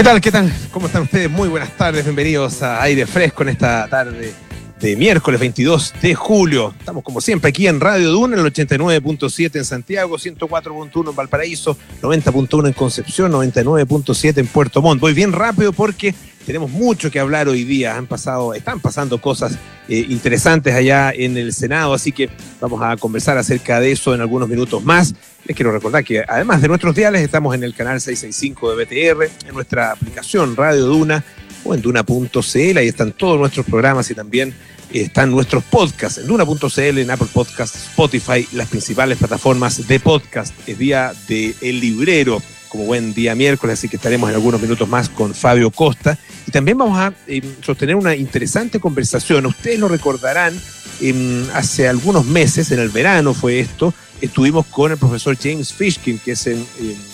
¿Qué tal? ¿Qué tal? ¿Cómo están ustedes? Muy buenas tardes, bienvenidos a Aire Fresco en esta tarde de miércoles 22 de julio. Estamos como siempre aquí en Radio Duna, el 89.7 en Santiago, 104.1 en Valparaíso, 90.1 en Concepción, 99.7 en Puerto Montt. Voy bien rápido porque tenemos mucho que hablar hoy día. Han pasado, están pasando cosas eh, interesantes allá en el Senado, así que vamos a conversar acerca de eso en algunos minutos más. Les quiero recordar que además de nuestros diales, estamos en el canal 665 de BTR, en nuestra aplicación Radio Duna o en duna.cl. Ahí están todos nuestros programas y también están nuestros podcasts en duna.cl, en Apple Podcasts, Spotify, las principales plataformas de podcast. Es día de Librero, como buen día miércoles, así que estaremos en algunos minutos más con Fabio Costa. Y también vamos a eh, sostener una interesante conversación. Ustedes lo recordarán, eh, hace algunos meses, en el verano fue esto, estuvimos con el profesor James Fishkin, que es el,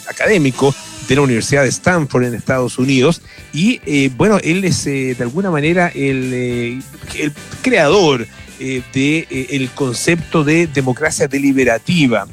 académico de la Universidad de Stanford en Estados Unidos. Y eh, bueno, él es eh, de alguna manera el, eh, creador del concepto de democracia deliberativa.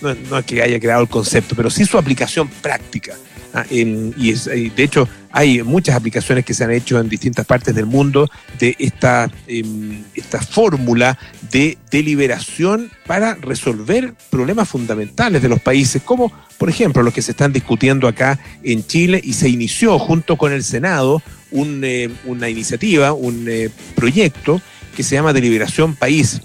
No, no es que haya creado el concepto, pero sí su aplicación práctica. Ah, y, de hecho hay muchas aplicaciones que se han hecho en distintas partes del mundo de esta, em, esta fórmula de deliberación para resolver problemas fundamentales de los países, como por ejemplo los que se están discutiendo acá en Chile y se inició junto con el Senado eh, una iniciativa, un eh, proyecto que se llama Deliberación País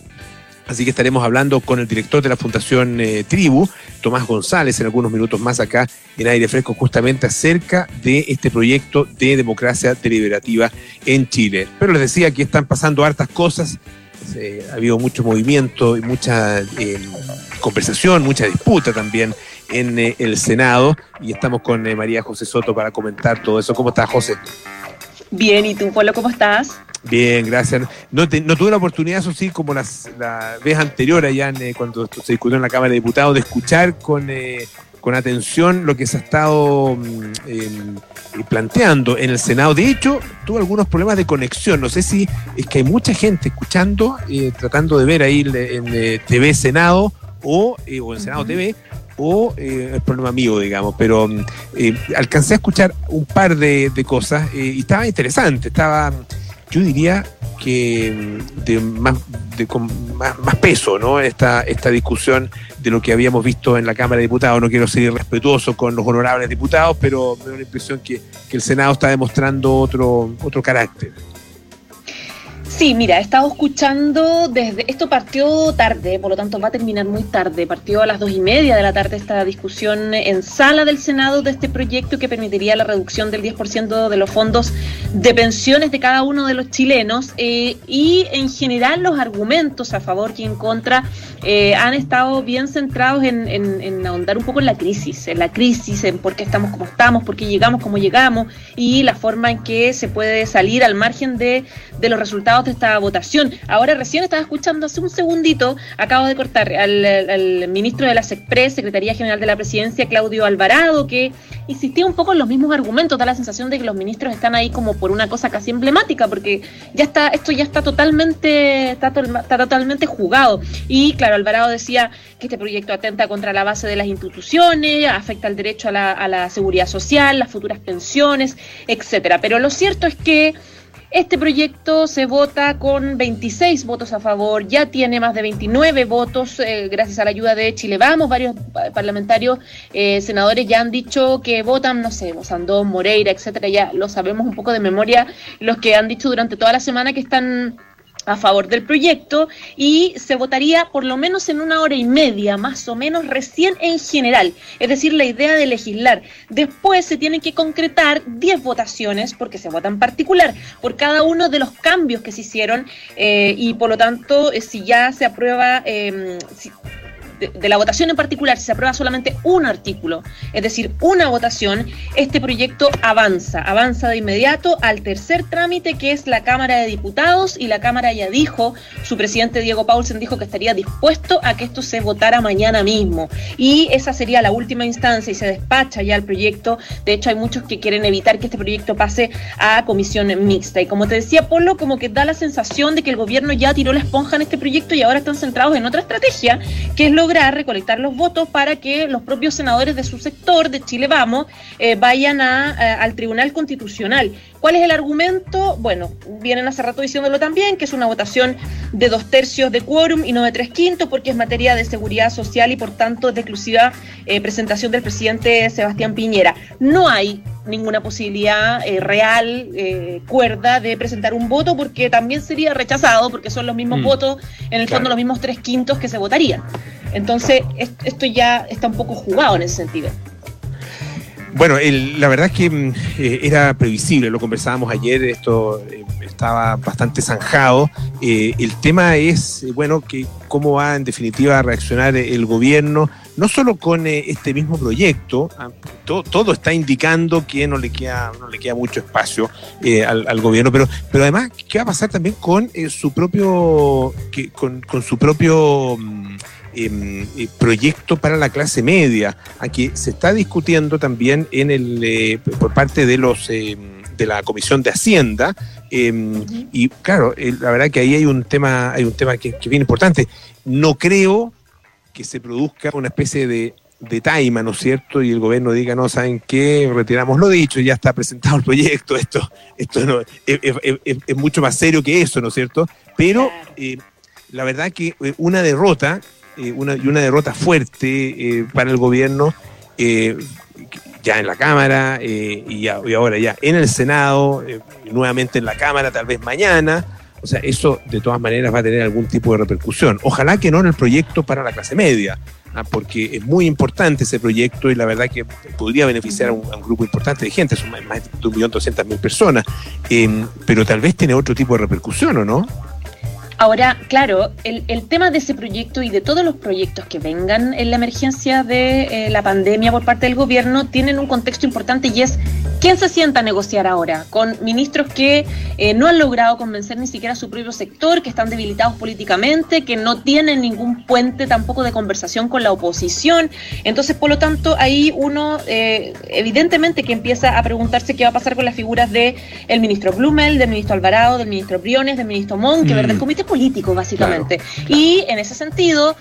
Así que estaremos hablando con el director de la Fundación eh, Tribu, Tomás González, en algunos minutos más acá en Aire Fresco, justamente acerca de este proyecto de democracia deliberativa en Chile. Pero les decía que están pasando hartas cosas, ha habido mucho movimiento y mucha eh, conversación, mucha disputa también en eh, el Senado y estamos con María José Soto para comentar todo eso. ¿Cómo estás, José? Bien, ¿y tú, Polo, cómo estás? Bien, gracias. No, tuve la oportunidad, eso sí, como las, la vez anterior allá en, eh, cuando se discutió en la Cámara de Diputados, de escuchar con, eh, con atención lo que se ha estado mm, em, planteando en el Senado. De hecho, tuve algunos problemas de conexión. No sé si es que hay mucha gente escuchando, eh, tratando de ver ahí en TV Senado o, o en Senado TV, o el problema mío, digamos, pero mm, alcancé a escuchar un par de, de cosas y estaba interesante, estaba yo diría que mm, de más, de, con más, peso, ¿no? Esta, esta discusión de lo que habíamos visto en la Cámara de Diputados. No quiero ser irrespetuoso con los honorables diputados, pero me da la impresión que, que el Senado está demostrando otro, otro carácter. Sí, mira, he estado escuchando desde. Esto partió tarde, por lo tanto va a terminar muy tarde. Partió a las dos y media de la tarde esta discusión en sala del Senado de este proyecto que permitiría la reducción del 10% de los fondos de pensiones de cada uno de los chilenos. Eh, y en general, los argumentos a favor y en contra eh, han estado bien centrados en, en, ahondar un poco en la crisis, en la crisis, en por qué estamos como estamos, por qué llegamos como llegamos y la forma en que se puede salir al margen de, de los resultados esta votación. Ahora recién estaba escuchando hace un segundito, acabo de cortar al, ministro de la SECPRES, Secretaría General de la Presidencia, Claudio Alvarado, que insistía un poco en los mismos argumentos, da la sensación de que los ministros están ahí como por una cosa casi emblemática, porque ya está, esto ya está totalmente, está, totalmente jugado. Y claro, Alvarado decía que este proyecto atenta contra la base de las instituciones, afecta el derecho a la, a la seguridad social, las futuras pensiones, etcétera. Pero lo cierto es que este proyecto se vota con 26 votos a favor, ya tiene más de 29 votos eh, gracias a la ayuda de Chile Vamos. Varios parlamentarios, eh, senadores ya han dicho que votan, no sé, Sandón, Moreira, etcétera. Ya lo sabemos un poco de memoria, los que han dicho durante toda la semana que están a favor del proyecto y se votaría por lo menos en una hora y media, más o menos, recién en general. Es decir, la idea de legislar. Después se tienen que concretar 10 votaciones, porque se vota en particular, por cada uno de los cambios que se hicieron eh, y por lo tanto, eh, si ya se aprueba, eh, de, la votación en particular, si se aprueba solamente un artículo, es decir, una votación, este proyecto avanza, avanza de inmediato al tercer trámite que es la Cámara de Diputados y la Cámara ya dijo, su presidente Diego Paulsen dijo que estaría dispuesto a que esto se votara mañana mismo y esa sería la última instancia y se despacha ya el proyecto. De hecho, hay muchos que quieren evitar que este proyecto pase a comisión mixta y como te decía Polo, como que da la sensación de que el gobierno ya tiró la esponja en este proyecto y ahora están centrados en otra estrategia, que es lo lograr recolectar los votos para que los propios senadores de su sector, de Chile Vamos, eh, vayan a, al Tribunal Constitucional. ¿Cuál es el argumento? Bueno, vienen hace rato diciéndolo también, que es una votación de dos tercios de quórum y no de tres quintos, porque es materia de seguridad social y por tanto de exclusiva eh, presentación del presidente Sebastián Piñera. No hay ninguna posibilidad eh, real, eh, cuerda, de presentar un voto, porque también sería rechazado, porque son los mismos mm. votos, en el fondo los mismos tres quintos que se votarían. Entonces, esto ya está un poco jugado en ese sentido. Bueno, la verdad es que mm, eh, era previsible, lo conversábamos ayer, esto eh, estaba bastante zanjado. Eh, el tema es, bueno, que cómo va en definitiva a reaccionar el gobierno, no solo con este mismo proyecto, ah, todo está indicando que no le queda, no le queda mucho espacio al, gobierno, pero, pero además, ¿qué va a pasar también con su propio, con, con su propio mm, eh, proyecto para la clase media, aquí se está discutiendo también en el, eh, por parte de los em, de la Comisión de Hacienda. Em, y claro, la verdad que ahí hay un tema, hay un tema que, que bien importante. No creo que se produzca una especie de de taima, ¿no es cierto? Y el gobierno diga, no, ¿saben qué? Retiramos lo dicho, ya está presentado el proyecto, esto, esto es, mucho más serio que eso, ¿no es cierto? Pero eh, la verdad que una derrota eh, una, y una derrota fuerte eh, para el gobierno, eh, ya en la Cámara y, ahora ya en el Senado, nuevamente en la Cámara, tal vez mañana. O sea, eso de todas maneras va a tener algún tipo de repercusión. Ojalá que no en el proyecto para la clase media, ¿ah? porque es muy importante ese proyecto y la verdad que podría beneficiar a un, grupo importante de gente, son más de 1.200.000 personas, pero tal vez tiene otro tipo de repercusión, ¿o no? Ahora, claro, el, tema de ese proyecto y de todos los proyectos que vengan en la emergencia de eh, la pandemia por parte del gobierno tienen un contexto importante y es quién se sienta a negociar ahora con ministros que eh, no han logrado convencer ni siquiera a su propio sector, que están debilitados políticamente, que no tienen ningún puente tampoco de conversación con la oposición. Entonces, por lo tanto, ahí uno eh, evidentemente que empieza a preguntarse qué va a pasar con las figuras del el ministro Blumel, del ministro Alvarado, del ministro Briones, del ministro Mon, que mm. verdad, comité político, básicamente. Y en ese sentido,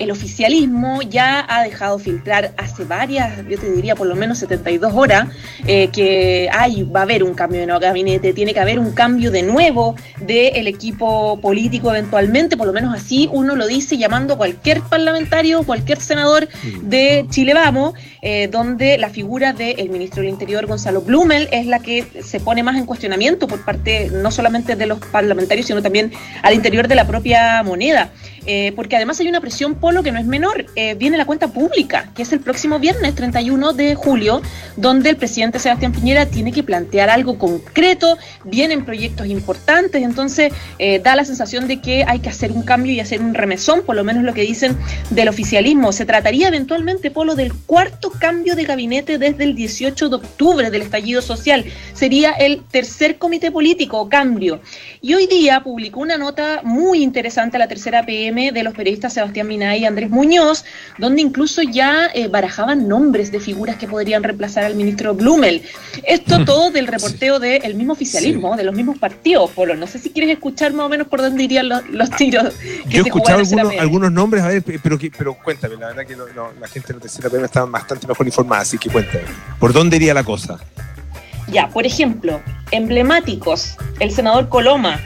el oficialismo ya ha dejado filtrar hace varias, yo te diría por lo menos 72 horas, eh, que hay, va a haber un cambio de nuevo gabinete, tiene que haber un cambio de nuevo del equipo político eventualmente, por lo menos así uno lo dice llamando a cualquier parlamentario, cualquier senador de Chile Vamos, eh, donde la figura del ministro del Interior, Gonzalo Blumel, es la que se pone más en cuestionamiento por parte no solamente de los parlamentarios, sino también al interior de la propia moneda. Eh, porque además hay una presión polo que no es menor. Eh, viene la cuenta pública, que es el próximo viernes 31 de julio, donde el presidente Sebastián Piñera tiene que plantear algo concreto, vienen proyectos importantes, entonces eh, da la sensación de que hay que hacer un cambio y hacer un remesón, por lo menos lo que dicen del oficialismo. Se trataría eventualmente, Polo, del cuarto cambio de gabinete desde el 18 de octubre del estallido social. Sería el tercer comité político o cambio. Y hoy día publicó una nota muy interesante a la tercera PM de los periodistas Sebastián Minay y Andrés Muñoz, donde incluso ya eh, barajaban nombres de figuras que podrían reemplazar al ministro Blumel. Esto todo del reporteo del mismo oficialismo, de los mismos partidos, Polo. No sé si quieres escuchar más o menos por dónde irían los, tiros. Que Yo he escuchado algunos, nombres, a ver, pero, pero cuéntame, la verdad que la gente de la tercera PM estaba bastante mejor informada, así que cuéntame. ¿Por dónde iría la cosa? Ya, por ejemplo, emblemáticos, el senador Coloma,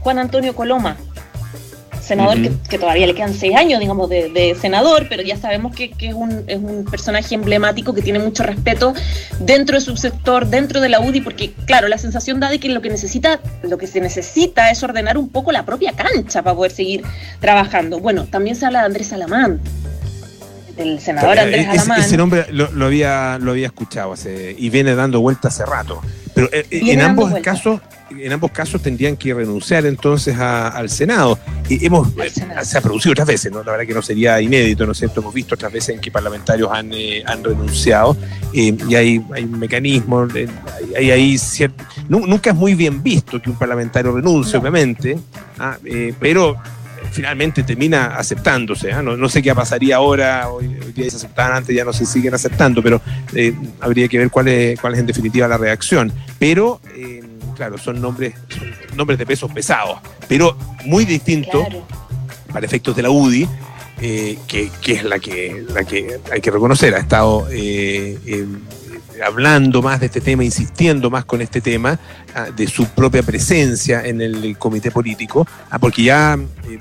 Juan Antonio Coloma, senador que, todavía le quedan seis años, digamos, de, senador, pero ya sabemos que, es, un, es, un, personaje emblemático que tiene mucho respeto dentro de su sector, dentro de la UDI, porque, claro, la sensación da de que lo que necesita, lo que se necesita es ordenar un poco la propia cancha para poder seguir trabajando. Bueno, también se habla de Andrés Alamán, del senador Andrés Alamán. Ese, nombre lo, había, lo había escuchado hace, y viene dando vuelta hace rato. Pero eh, en ambos casos en ambos casos tendrían que renunciar entonces al Senado. Y hemos, se ha producido otras veces, ¿no? La verdad que no sería inédito, ¿no es cierto? Hemos visto otras veces en que parlamentarios han, eh, han renunciado eh, y hay, hay mecanismos, eh, hay, hay nunca es muy bien visto que un parlamentario renuncie, obviamente, ¿ah? pero finalmente termina aceptándose. ¿ah? No, sé qué pasaría ahora, hoy, día se aceptaban antes, ya no se siguen aceptando, pero habría que ver cuál es, cuál es en definitiva la reacción. Pero claro, son nombres, nombres de pesos pesados, pero muy distintos para efectos de la UDI que, que, es la que, la que hay que reconocer, ha estado hablando más de este tema, insistiendo más con este tema, ah, de su propia presencia en el, comité político, ah, porque ya eh,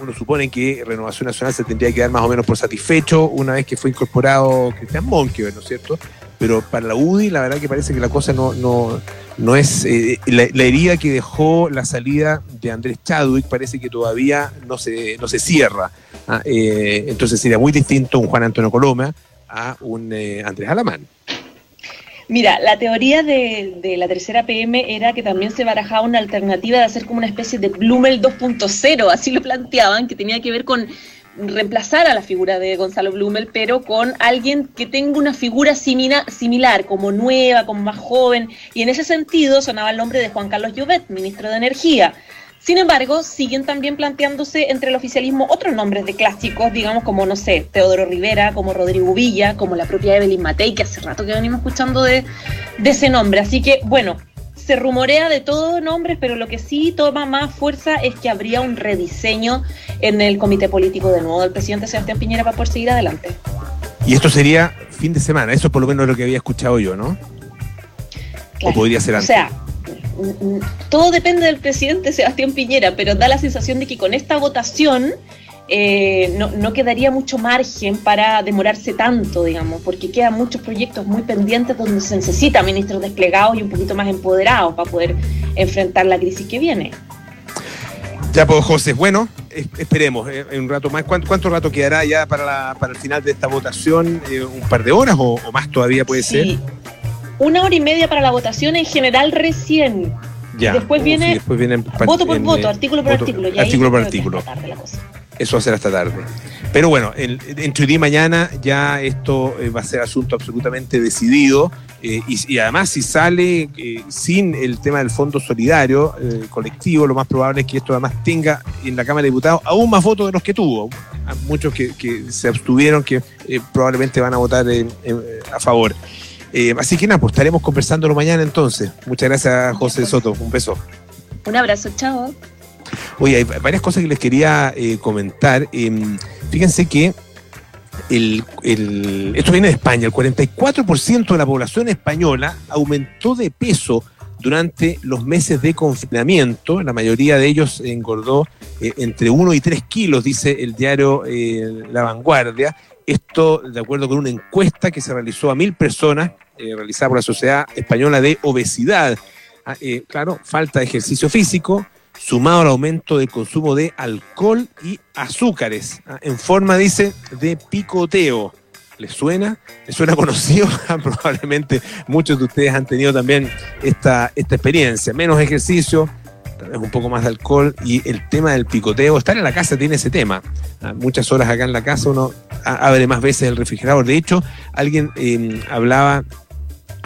uno supone que Renovación Nacional se tendría que dar más o menos por satisfecho una vez que fue incorporado Cristian Monkever, ¿no es cierto? Pero para la UDI la verdad que parece que la cosa no, no, no es... Eh, la, herida que dejó la salida de Andrés Chadwick parece que todavía no se, no se cierra. Ah, eh, entonces sería muy distinto un Juan Antonio Coloma a un Andrés Alamán. Mira, la teoría de, la tercera PM era que también se barajaba una alternativa de hacer como una especie de Blumel 2.0, así lo planteaban, que tenía que ver con reemplazar a la figura de Gonzalo Blumel, pero con alguien que tenga una figura similar, como nueva, como más joven, y en ese sentido sonaba el nombre de Juan Carlos Llobet, ministro de Energía. Sin embargo, siguen también planteándose entre el oficialismo otros nombres de clásicos, digamos como, no sé, Teodoro Rivera, como Rodrigo Villa, como la propia Evelyn Matei, que hace rato que venimos escuchando de, ese nombre. Así que, bueno, se rumorea de todos nombres, pero lo que sí toma más fuerza es que habría un rediseño en el comité político de nuevo del presidente Sebastián Piñera para poder seguir adelante. Y esto sería fin de semana, eso es por lo menos lo que había escuchado yo, ¿no? o podría ser antes. O sea, todo depende del presidente Sebastián Piñera, pero da la sensación de que con esta votación eh, no, quedaría mucho margen para demorarse tanto, digamos, porque quedan muchos proyectos muy pendientes donde se necesita ministros desplegados y un poquito más empoderados para poder enfrentar la crisis que viene. Ya, pues, José, bueno, esperemos eh, un rato más. ¿Cuánto, rato quedará ya para, para el final de esta votación? Eh, ¿Un par de horas o, más todavía puede ser? una hora y media para la votación en general recién. Ya. Después, viene después viene voto por voto, artículo por artículo. artículo por artículo. Eso va a ser hasta tarde. Pero bueno, entre hoy y mañana ya esto eh, va a ser asunto absolutamente decidido. Eh, y, además, si sale eh, sin el tema del fondo solidario colectivo, lo más probable es que esto además tenga en la Cámara de Diputados aún más votos de los que tuvo. Muchos que, se abstuvieron, que probablemente van a votar a favor. Así que nada, pues estaremos conversándolo mañana entonces. Muchas gracias, José Soto. Un beso. Un abrazo, chao. Oye, hay varias cosas que les quería eh, comentar. Em, fíjense que esto viene de España. El 44% de la población española aumentó de peso durante los meses de confinamiento. La mayoría de ellos engordó eh, entre 1 y 3 kilos, dice el diario La Vanguardia. Esto de acuerdo con una encuesta que se realizó a mil personas, eh, realizada por la Sociedad Española de Obesidad. Ah, eh, claro, falta de ejercicio físico, sumado al aumento del consumo de alcohol y azúcares, ah, en forma, dice, de picoteo. ¿Les suena? ¿Les suena conocido? Probablemente muchos de ustedes han tenido también esta, experiencia. Menos ejercicio, tal vez un poco más de alcohol y el tema del picoteo. Estar en la casa tiene ese tema. Ah, muchas horas acá en la casa uno abre más veces el refrigerador. De hecho, alguien em, hablaba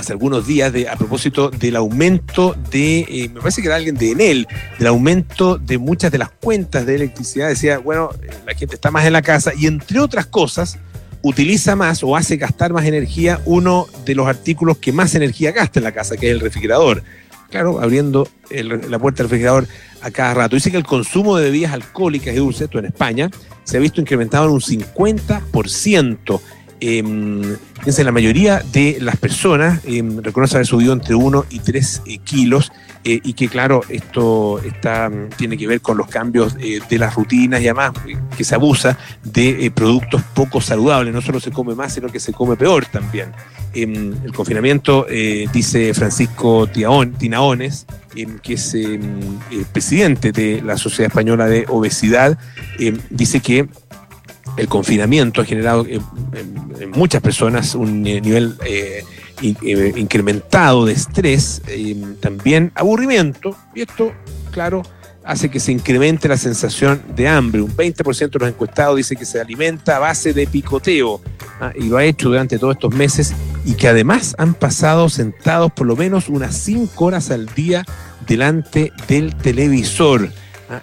hace algunos días a propósito del aumento de, eh, me parece que era alguien de Enel, del aumento de muchas de las cuentas de electricidad. Decía, bueno, eh, la gente está más en la casa y entre otras cosas utiliza más o hace gastar más energía uno de los artículos que más energía gasta en la casa, que es el refrigerador claro, abriendo la puerta del refrigerador a cada rato. Dice que el consumo de bebidas alcohólicas y dulces, esto en España, se ha visto incrementado en un 50%. Eh, la mayoría de las personas eh, reconoce haber subido entre 1 y 3 eh, kilos eh, y que claro, esto está, tiene que ver con los cambios de las rutinas y además que se abusa de productos poco saludables. No solo se come más, sino que se come peor también. Em, el confinamiento, dice Francisco Tinaones, em, que es em, presidente de la Sociedad Española de Obesidad, dice que el confinamiento ha generado en, muchas personas un nivel eh, eh, incrementado de estrés, y también aburrimiento, y esto, claro, hace que se incremente la sensación de hambre. Un 20% de los encuestados dice que se alimenta a base de picoteo ¿ah? y lo ha hecho durante todos estos meses y que además han pasado sentados por lo menos unas 5 horas al día delante del televisor. ¿Ah?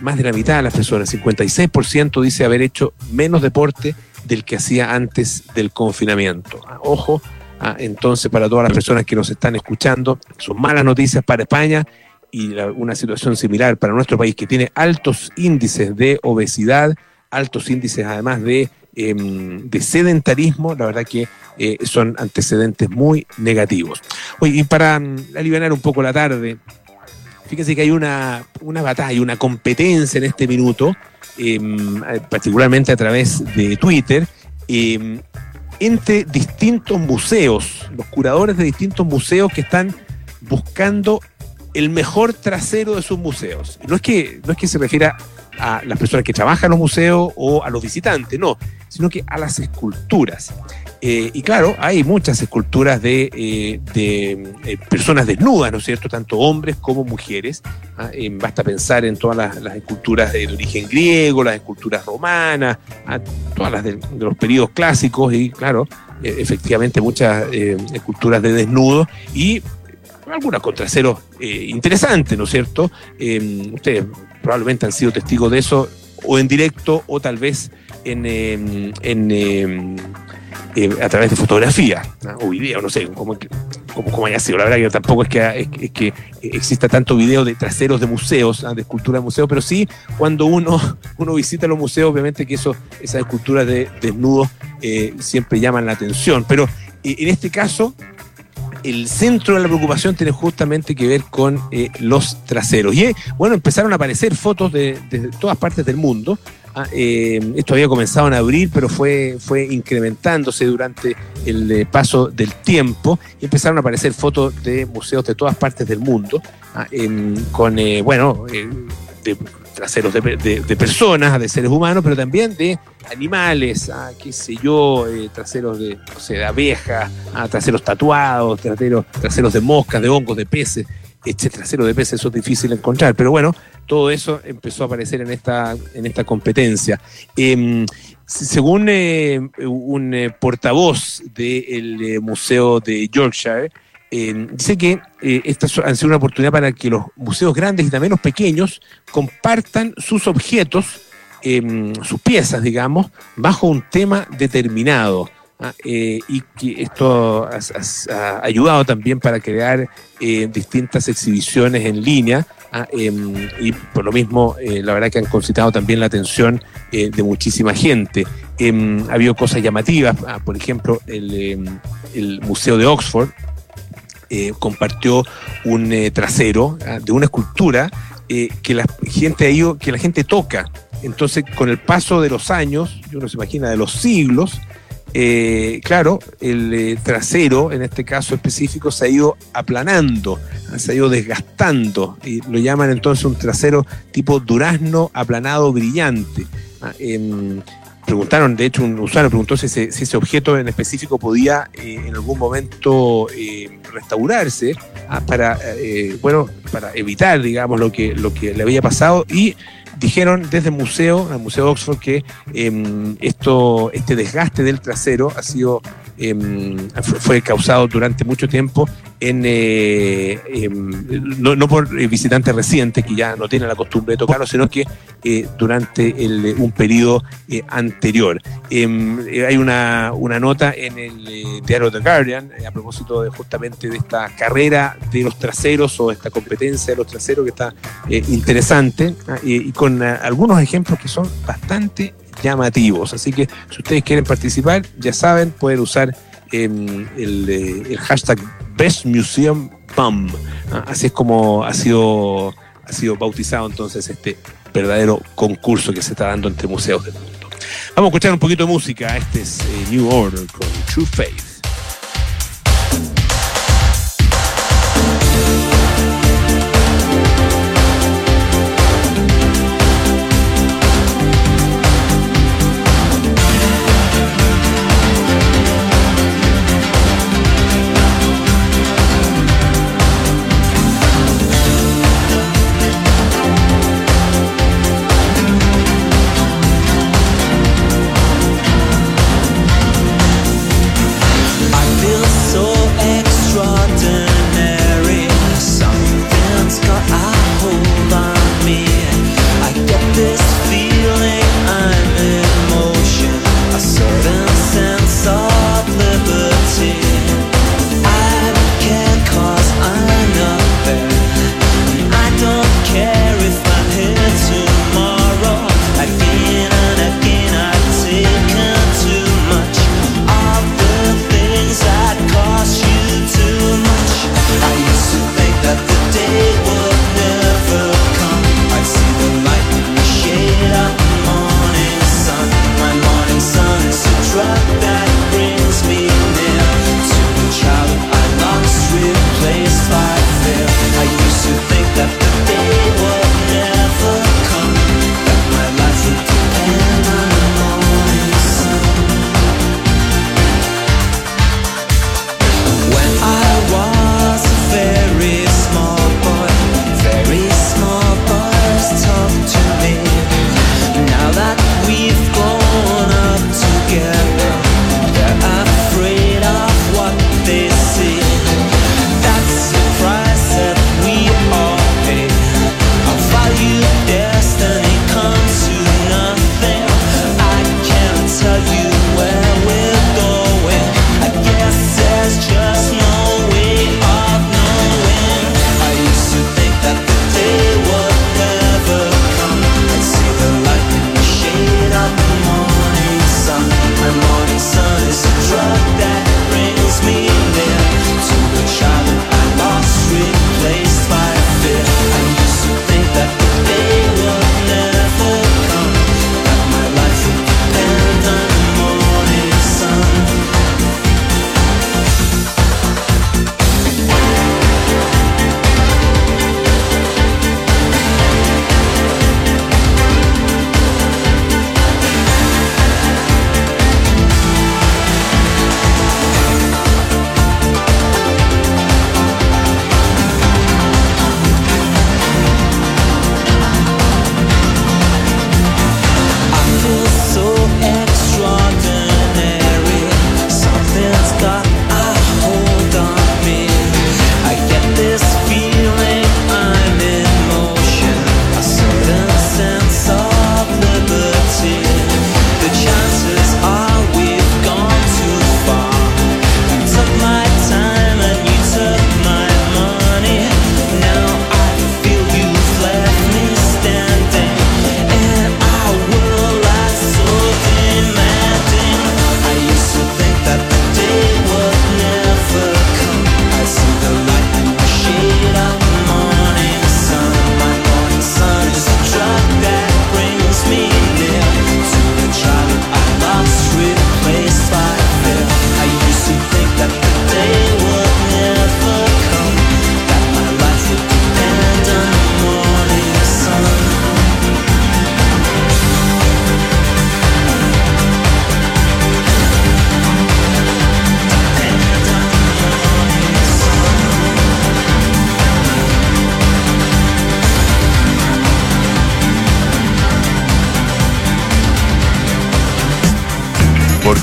más de la mitad de las personas, 56% dice haber hecho menos deporte del que hacía antes del confinamiento. ¿ah? Ojo, ¿ah? entonces para todas las personas que nos están escuchando, son malas noticias para España y una situación similar para nuestro país que tiene altos índices de obesidad, altos índices además de, em, de sedentarismo, la verdad que eh, son antecedentes muy negativos. Oye, y para mm, aliviar un poco la tarde, fíjense que hay una, una batalla, una competencia en este minuto, em, particularmente a través de Twitter, em, entre distintos museos, los curadores de distintos museos que están buscando el mejor trasero de sus museos. No es que, no es que se refiera a las personas que trabajan en los museos o a los visitantes, no, sino que a las esculturas. Eh, y claro, hay muchas esculturas de, eh, eh, personas desnudas, ¿no es cierto? Tanto hombres como mujeres. ¿ah? basta pensar en todas las, esculturas de origen griego, las esculturas romanas, ¿ah? todas las de, los periodos clásicos y, claro, efectivamente muchas esculturas de desnudos y algunas con traseros interesantes, ¿no es cierto? ustedes probablemente han sido testigos de eso, o en directo, o tal vez en eh, a través de fotografía o video, no sé cómo, cómo, haya sido. La verdad que tampoco es que, es, que exista tanto video de traseros de museos, de esculturas de museos, pero sí cuando uno, uno visita los museos, obviamente que eso, esas esculturas de desnudos eh, siempre llaman la atención. Pero eh, en este caso, el centro de la preocupación tiene justamente que ver con los traseros. Y bueno, empezaron a aparecer fotos de, de, todas partes del mundo Ah, eh, esto había comenzado en abril, pero fue, fue incrementándose durante el eh, paso del tiempo y empezaron a aparecer fotos de museos de todas partes del mundo, ah, con, eh, bueno, traseros de, personas, de seres humanos, pero también de animales, ah, qué sé yo, traseros de, de abejas, traseros tatuados, traseros, traseros de moscas, de hongos, de peces este trasero de peces, eso es difícil encontrar, pero bueno, todo eso empezó a aparecer en esta, en esta competencia. Em, según eh, un eh, portavoz del eh, Museo de Yorkshire, em, dice que estas han sido una oportunidad para que los museos grandes y también los pequeños compartan sus objetos, em, sus piezas, digamos, bajo un tema determinado. ¿Ah? y que esto ha, ayudado también para crear distintas exhibiciones en línea Ah, em, y por lo mismo, eh, la verdad que han concitado también la atención eh, de muchísima gente. Eh, ha habido cosas llamativas, ah, por ejemplo, em, el, Museo de Oxford eh, compartió un trasero de una escultura que la gente ha ido, que la gente toca. Entonces, con el paso de los años, uno se imagina de los siglos, eh, claro, el eh, trasero, en este caso específico, se ha ido aplanando, se ha ido desgastando, y lo llaman entonces un trasero tipo durazno aplanado brillante. Ah, em, preguntaron, de hecho, un usuario preguntó si ese, objeto en específico podía eh, en algún momento restaurarse ah, para, bueno, para evitar, digamos, lo que, lo que le había pasado y dijeron desde el museo, el Museo Oxford, que em, esto, este desgaste del trasero ha sido Em, fue causado durante mucho tiempo en, eh, em, no, por visitantes recientes que ya no tienen la costumbre de tocarlo, sino que eh, durante un periodo eh, anterior. Em, hay una, una, nota en el diario The Guardian a propósito de justamente de esta carrera de los traseros o esta competencia de los traseros que está interesante ah, y con algunos ejemplos que son bastante llamativos. Así que si ustedes quieren participar, ya saben, pueden usar em, eh, el, hashtag Best Museum. Ah, así es como ha sido, ha sido bautizado entonces este verdadero concurso que se está dando entre museos del mundo. Vamos a escuchar un poquito de música. Este es eh, New Order con True Faith.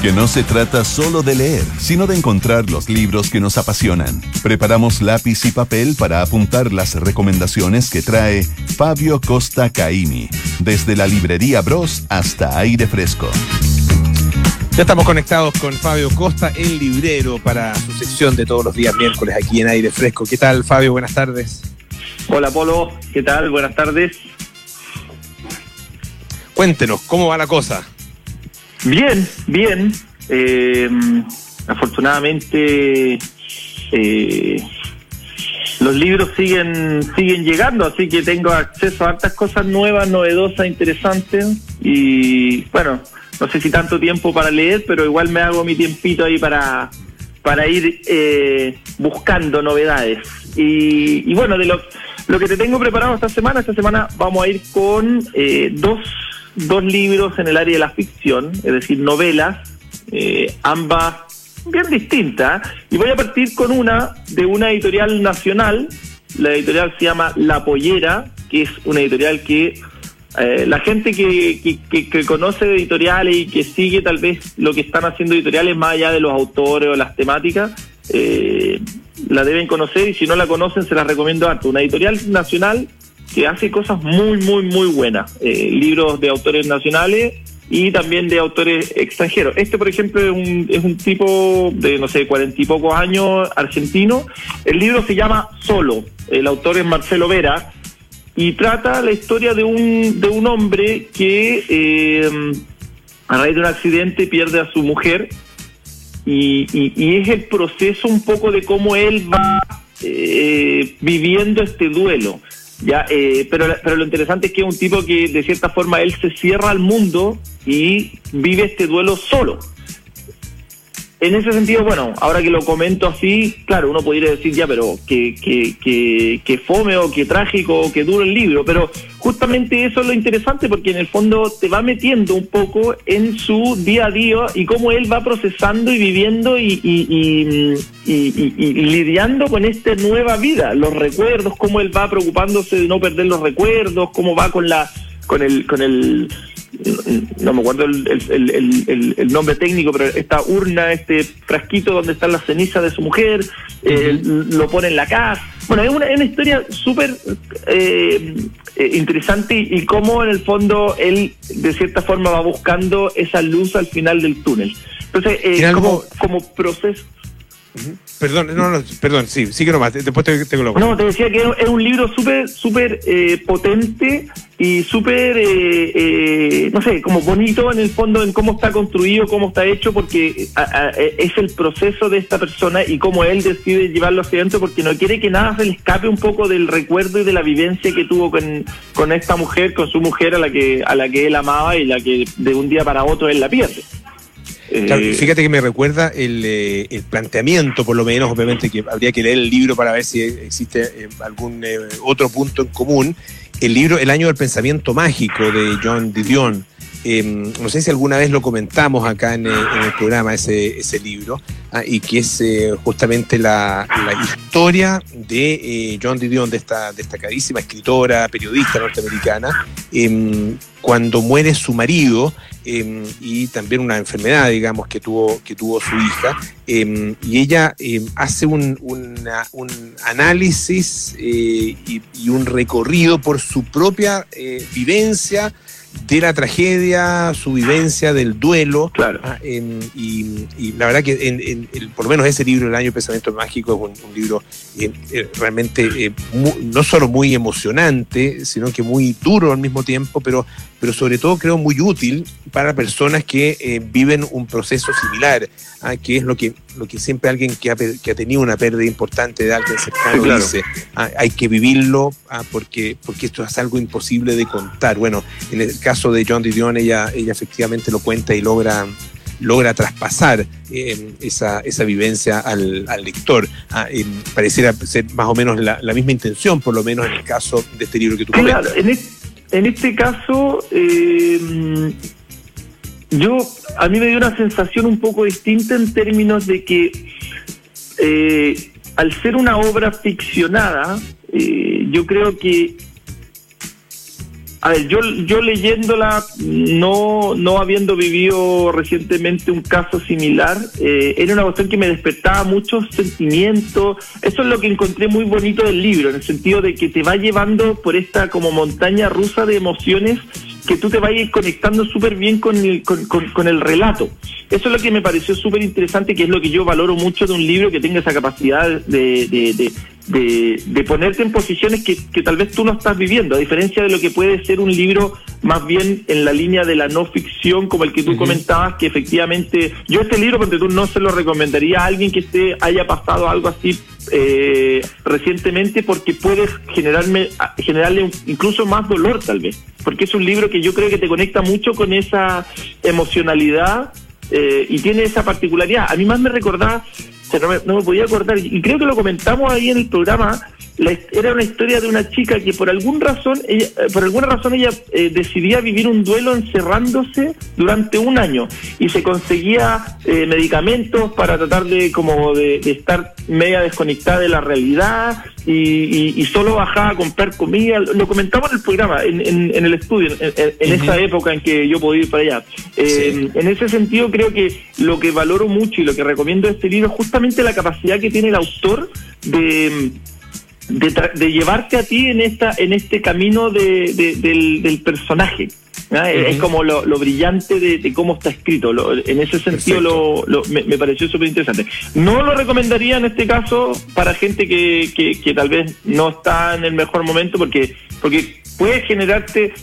Porque no se trata solo de leer, sino de encontrar los libros que nos apasionan. Preparamos lápiz y papel para apuntar las recomendaciones que trae Fabio Costa Caimi, desde la librería Bros hasta aire fresco. Ya estamos conectados con Fabio Costa, el librero, para su sección de todos los días miércoles aquí en Aire Fresco. ¿Qué tal, Fabio? Buenas tardes. Hola, Polo. ¿Qué tal? Buenas tardes. Cuéntenos, ¿cómo va la cosa? Bien, bien. Eh, afortunadamente, eh, los libros siguen siguen llegando, así que tengo acceso a hartas cosas nuevas, novedosas, interesantes. Y bueno, no sé si tanto tiempo para leer, pero igual me hago mi tiempito ahí para, para ir eh, buscando novedades. Y, bueno, de lo, lo que te tengo preparado esta semana, esta semana vamos a ir con eh, dos, dos libros en el área de la ficción, es decir, novelas, eh, ambas bien distintas. Y voy a partir con una de una editorial nacional. La editorial se llama La Pollera, que es una editorial que eh, la gente que, que, conoce editoriales y que sigue tal vez lo que están haciendo editoriales más allá de los autores o las temáticas, eh, la deben conocer y si no la conocen se la recomiendo harto. Una editorial nacional que hace cosas muy, muy, muy buenas. Eh, libros de autores nacionales y también de autores extranjeros. Este, por ejemplo, es un, es un tipo de, no sé, cuarenta y pocos años, argentino. El libro se llama Solo. El autor es Marcelo Vera y trata la historia de un, de un hombre que eh, a raíz de un accidente pierde a su mujer y, y, es el proceso un poco de cómo él va eh, viviendo este duelo. Ya, eh, pero, pero lo interesante es que es un tipo que de cierta forma él se cierra al mundo y vive este duelo solo en ese sentido, bueno, ahora que lo comento así, claro, uno podría decir ya, pero que, que, que, fome o que trágico o que duro el libro, pero justamente eso es lo interesante porque en el fondo te va metiendo un poco en su día a día y cómo él va procesando y viviendo y, y, y lidiando con esta nueva vida, los recuerdos, cómo él va preocupándose de no perder los recuerdos, cómo va con la con el con el no me acuerdo el, nombre técnico, pero esta urna, este frasquito donde están las cenizas de su mujer, eh, lo pone en la casa. Bueno, es una, historia súper eh, eh, interesante y, cómo en el fondo él de cierta forma va buscando esa luz al final del túnel. Entonces, como, como proceso... Perdón, no, no, perdón, sí, sigue nomás, después te, te lo No, te decía que es un libro súper, súper eh, potente y súper, eh, eh, no sé, como bonito en el fondo en cómo está construido, cómo está hecho, porque es el proceso de esta persona y cómo él decide llevarlo hacia adentro, porque no quiere que nada se le escape un poco del recuerdo y de la vivencia que tuvo con, con esta mujer, con su mujer a la que, a la que él amaba y la que de un día para otro él la pierde. Eh, fíjate que me recuerda eh, el, planteamiento, por lo menos, obviamente que habría que leer el libro para ver si existe eh, algún otro punto en común. El libro El año del pensamiento mágico de John Didion. Em, no sé si alguna vez lo comentamos acá en, el programa, ese, ese libro, ah, y que es justamente la, historia de John Didion, de esta destacadísima escritora, periodista norteamericana, em, cuando muere su marido Em, y también una enfermedad, digamos, que tuvo, que tuvo su hija. Em, y ella em, hace un, análisis eh, y, un recorrido por su propia eh, vivencia de la tragedia, su vivencia del duelo. Claro. Ah, y, la verdad que en, por lo menos ese libro, El año Pensamiento Mágico, es un, libro eh, eh, realmente eh, no solo muy emocionante, sino que muy duro al mismo tiempo, pero, pero sobre todo creo muy útil para personas que viven un proceso similar, ah, que es lo que, lo que siempre alguien que ha, que ha tenido una pérdida importante de alguien cercano dice, ah, hay que vivirlo porque, porque esto es algo imposible de contar. Bueno, en el caso de John Didion, ella, ella efectivamente lo cuenta y logra logra traspasar eh, esa, esa, vivencia al, lector. Ah, pareciera ser más o menos la, misma intención, por lo menos en el caso de este libro que tú claro, en, este caso, eh, yo a mí me dio una sensación un poco distinta en términos de que eh, al ser una obra ficcionada, yo creo que a ver, yo, yo leyéndola, no, no habiendo vivido recientemente un caso similar, eh, era una cuestión que me despertaba muchos sentimientos. Eso es lo que encontré muy bonito del libro, en el sentido de que te va llevando por esta como montaña rusa de emociones que tú te vayas conectando súper bien con el, con, con, el relato. Eso es lo que me pareció súper interesante, que es lo que yo valoro mucho de un libro que tenga esa capacidad de, de, de, de, ponerte en posiciones que, que, tal vez tú no estás viviendo, a diferencia de lo que puede ser un libro más bien en la línea de la no ficción, como el que tú comentabas, que efectivamente yo este libro, porque tú no se lo recomendaría a alguien que esté haya pasado algo así eh, recientemente, porque puede generarme, generarle incluso más dolor tal vez, porque es un libro que yo creo que te conecta mucho con esa emocionalidad eh, y tiene esa particularidad. A mí más me recordaba no me, podía acordar, y creo que lo comentamos ahí en el programa, era una historia de una chica que por algún razón, ella, eh, por alguna razón ella eh, decidía vivir un duelo encerrándose durante un año. Y se conseguía eh, medicamentos para tratar de como de, estar media desconectada de la realidad y, solo bajaba a comprar comida. Lo comentamos en el programa, en, el estudio, en, esa época en que yo podía ir para allá. En ese sentido creo que lo que valoro mucho y lo que recomiendo de este libro es justamente la capacidad que tiene el autor de de, llevarte a ti en esta en este camino de, del, personaje. Es como lo, brillante de, cómo está escrito. en ese sentido lo, me, pareció súper interesante. No lo recomendaría en este caso para gente que, que, tal vez no está en el mejor momento porque, porque puede generarte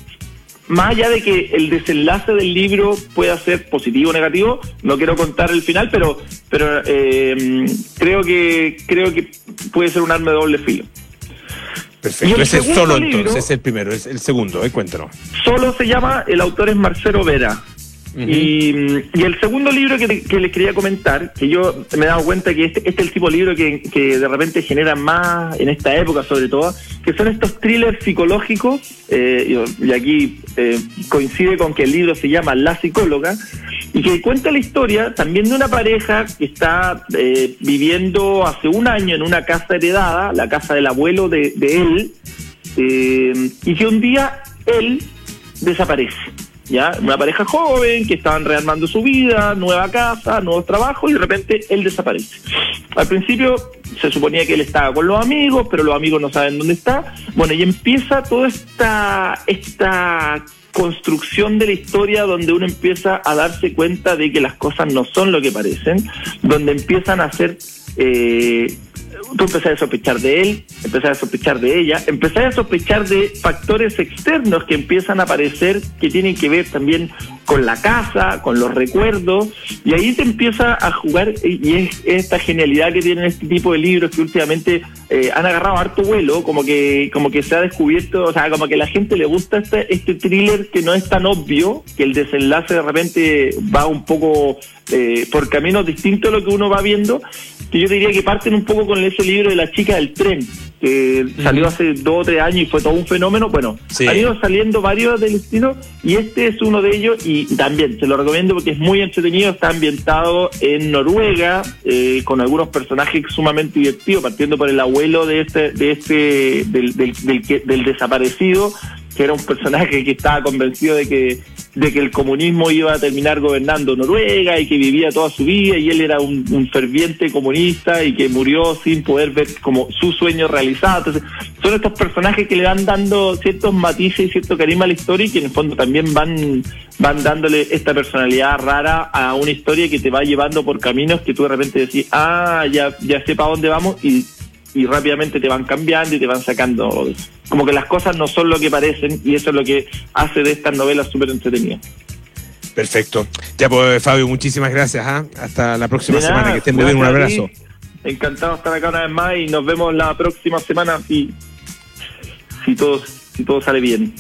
más allá de que el desenlace del libro pueda ser positivo o negativo, no quiero contar el final, pero pero eh, creo que creo que puede ser un arma de doble filo. Perfecto, ese es solo entonces, es el primero, es el segundo, eh, cuéntanos. Solo se llama, el autor es Marcelo Vera y, el segundo libro que, les quería comentar, que yo me he dado cuenta que este, este es el tipo de libro que, de repente genera más en esta época sobre todo, que son estos thrillers psicológicos, eh, y, aquí eh, coincide con que el libro se llama La psicóloga, y que cuenta la historia también de una pareja que está eh, viviendo hace un año en una casa heredada, la casa del abuelo de, de él, y que un día él desaparece Una pareja joven que estaban rearmando su vida, nueva casa, nuevos trabajos y de repente él desaparece. Al principio se suponía que él estaba con los amigos, pero los amigos no saben dónde está. Bueno, y empieza toda esta, esta construcción de la historia donde uno empieza a darse cuenta de que las cosas no son lo que parecen, donde empiezan a ser eh, tú a sospechar de él, empezás a sospechar de ella, empezás a sospechar de factores externos que empiezan a aparecer que tienen que ver también con la casa, con los recuerdos, y ahí te empieza a jugar, y es esta genialidad que tienen este tipo de libros que últimamente eh, han agarrado harto vuelo, como que, como que se ha descubierto, o sea, como que a la gente le gusta este, este thriller que no es tan obvio, que el desenlace de repente va un poco eh, por caminos distintos a lo que uno va viendo, que yo diría que parten un poco con ese libro de la chica del tren, que salió hace dos o tres años y fue todo un fenómeno. Bueno, han ido saliendo varios del estilo y este es uno de ellos y también se lo recomiendo porque es muy entretenido, está ambientado en Noruega eh, con algunos personajes sumamente divertidos, partiendo por el abuelo de este, de este, del, del, del desaparecido que era un personaje que estaba convencido de que, de que el comunismo iba a terminar gobernando Noruega y que vivía toda su vida y él era un, ferviente comunista y que murió sin poder ver como su sueño realizado. Entonces, son estos personajes que le van dando ciertos matices y cierto carisma a la historia y que en el fondo también van, van dándole esta personalidad rara a una historia que te va llevando por caminos que tú de repente decís, ah, ya, ya sé para dónde vamos y y rápidamente te van cambiando y te van sacando. Como que las cosas no son lo que parecen y eso es lo que hace de estas novelas súper entretenidas. Perfecto. Ya pues, Fabio, muchísimas gracias. ¿ah? Hasta la próxima semana. Que estén muy bien. Un abrazo. Encantado de estar acá una vez más y nos vemos la próxima semana si, si, todo, si todo sale bien.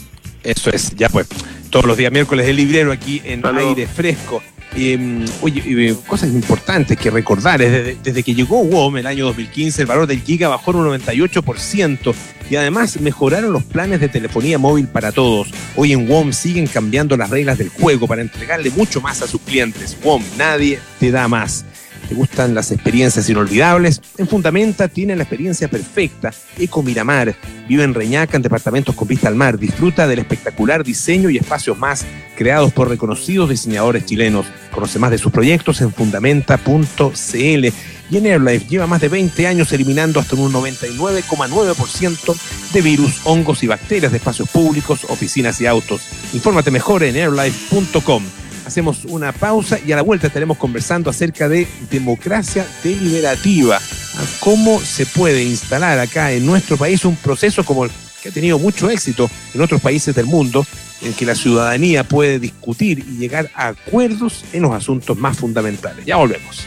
Eso es, ya pues. Todos los días miércoles el librero aquí en aire fresco. Eh, oye, cosas importantes que recordar, desde, desde, que llegó WOM el año 2015, el valor del giga bajó un 98% y además mejoraron los planes de telefonía móvil para todos. Hoy en WOM siguen cambiando las reglas del juego para entregarle mucho más a sus clientes. WOM, nadie te da más. ¿Te gustan las experiencias inolvidables? En Fundamenta tienen la experiencia perfecta. Eco Miramar. Vive en Reñaca en departamentos con vista al mar. Disfruta del espectacular diseño y espacios más creados por reconocidos diseñadores chilenos. Conoce más de sus proyectos en fundamenta.cl. Y en AirLife lleva más de 20 años eliminando hasta un 99,9% de virus, hongos y bacterias de espacios públicos, oficinas y autos. Infórmate mejor en airlife.com. Hacemos una pausa y a la vuelta estaremos conversando acerca de democracia deliberativa. Cómo se puede instalar acá en nuestro país un proceso como el que ha tenido mucho éxito en otros países del mundo, en que la ciudadanía puede discutir y llegar a acuerdos en los asuntos más fundamentales. Ya volvemos.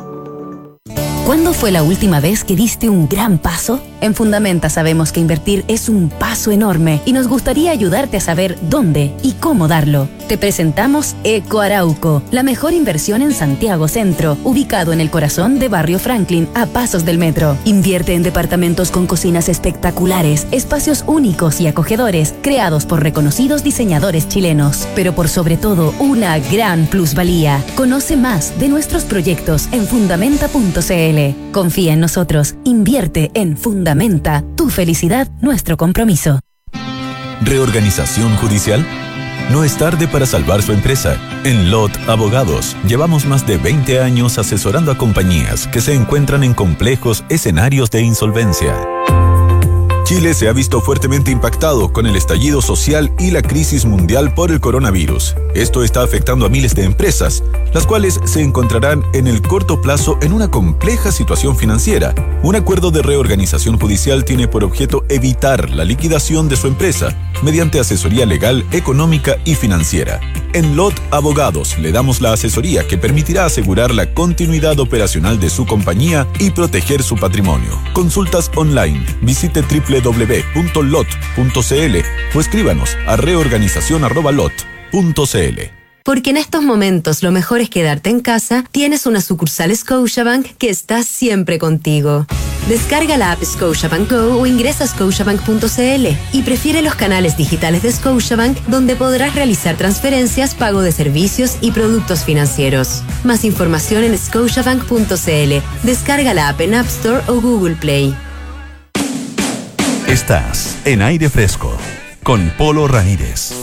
¿Cuándo fue la última vez que diste un gran paso? En Fundamenta sabemos que invertir es un paso enorme y nos gustaría ayudarte a saber dónde y cómo darlo. Te presentamos Eco Arauco, la mejor inversión en Santiago Centro, ubicado en el corazón de Barrio Franklin, a pasos del metro. Invierte en departamentos con cocinas espectaculares, espacios únicos y acogedores, creados por reconocidos diseñadores chilenos, pero por sobre todo una gran plusvalía. Conoce más de nuestros proyectos en fundamenta.cl. Confía en nosotros, invierte en Fundamenta tu felicidad, nuestro compromiso. ¿Reorganización judicial? No es tarde para salvar su empresa. En LOT Abogados llevamos más de 20 años asesorando a compañías que se encuentran en complejos escenarios de insolvencia. Chile se ha visto fuertemente impactado con el estallido social y la crisis mundial por el coronavirus. Esto está afectando a miles de empresas, las cuales se encontrarán en el corto plazo en una compleja situación financiera. Un acuerdo de reorganización judicial tiene por objeto evitar la liquidación de su empresa mediante asesoría legal, económica y financiera. En LOT Abogados le damos la asesoría que permitirá asegurar la continuidad operacional de su compañía y proteger su patrimonio. Consultas online. Visite www.lot.cl o escríbanos a reorganización.lot.cl. Porque en estos momentos lo mejor es quedarte en casa, tienes una sucursal Scotiabank que está siempre contigo. Descarga la app Scotiabank Go o ingresa a scotiabank.cl y prefiere los canales digitales de Scotiabank donde podrás realizar transferencias, pago de servicios y productos financieros. Más información en scotiabank.cl. Descarga la app en App Store o Google Play. Estás en aire fresco con Polo Ramírez.